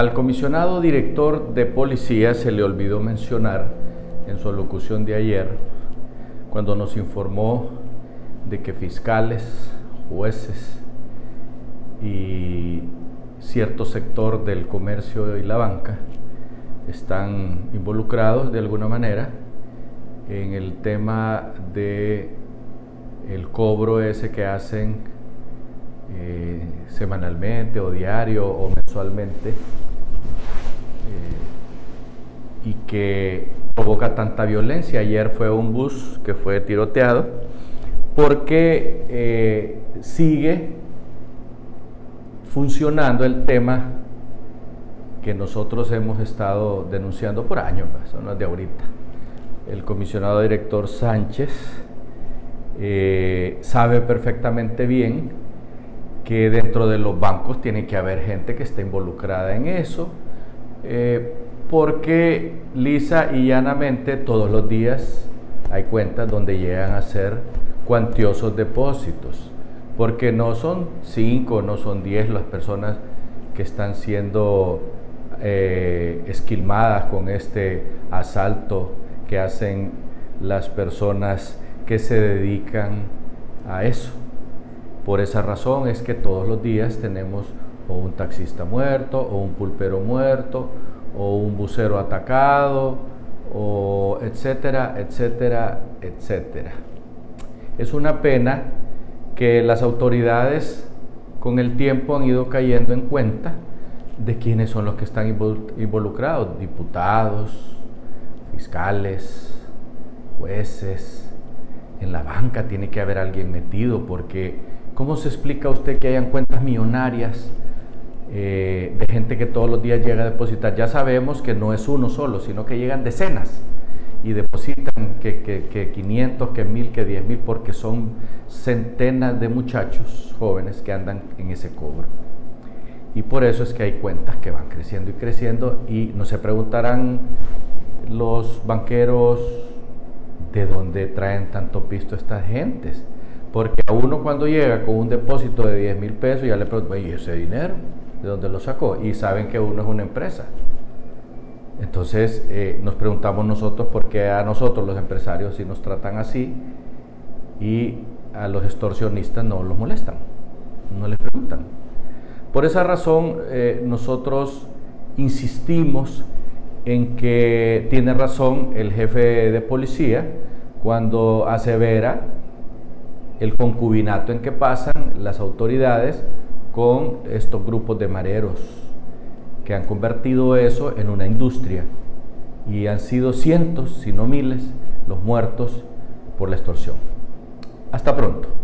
Al comisionado director de policía se le olvidó mencionar en su alocución de ayer, cuando nos informó de que fiscales, jueces y cierto sector del comercio y la banca están involucrados de alguna manera en el tema de el cobro ese que hacen eh, semanalmente o diario o mensualmente y que provoca tanta violencia. Ayer fue un bus que fue tiroteado porque eh, sigue funcionando el tema que nosotros hemos estado denunciando por años, eso no es de ahorita. El comisionado director Sánchez eh, sabe perfectamente bien que dentro de los bancos tiene que haber gente que esté involucrada en eso, eh, porque lisa y llanamente todos los días hay cuentas donde llegan a ser cuantiosos depósitos, porque no son cinco, no son diez las personas que están siendo eh, esquilmadas con este asalto que hacen las personas que se dedican a eso. Por esa razón es que todos los días tenemos o un taxista muerto, o un pulpero muerto, o un bucero atacado, o etcétera, etcétera, etcétera. Es una pena que las autoridades con el tiempo han ido cayendo en cuenta de quiénes son los que están involucrados, diputados, fiscales, jueces. En la banca tiene que haber alguien metido porque ¿cómo se explica usted que hayan cuentas millonarias eh, de gente que todos los días llega a depositar? Ya sabemos que no es uno solo, sino que llegan decenas y depositan que, que, que 500, que 1000, que 10 mil, porque son centenas de muchachos jóvenes que andan en ese cobro. Y por eso es que hay cuentas que van creciendo y creciendo y no se preguntarán los banqueros de dónde traen tanto pisto estas gentes. Porque a uno cuando llega con un depósito de 10 mil pesos ya le preguntan, ¿y ese dinero? ¿De dónde lo sacó? Y saben que uno es una empresa. Entonces eh, nos preguntamos nosotros por qué a nosotros los empresarios si nos tratan así y a los extorsionistas no los molestan, no les preguntan. Por esa razón eh, nosotros insistimos en que tiene razón el jefe de policía cuando asevera el concubinato en que pasan las autoridades con estos grupos de mareros que han convertido eso en una industria y han sido cientos, si no miles, los muertos por la extorsión. Hasta pronto.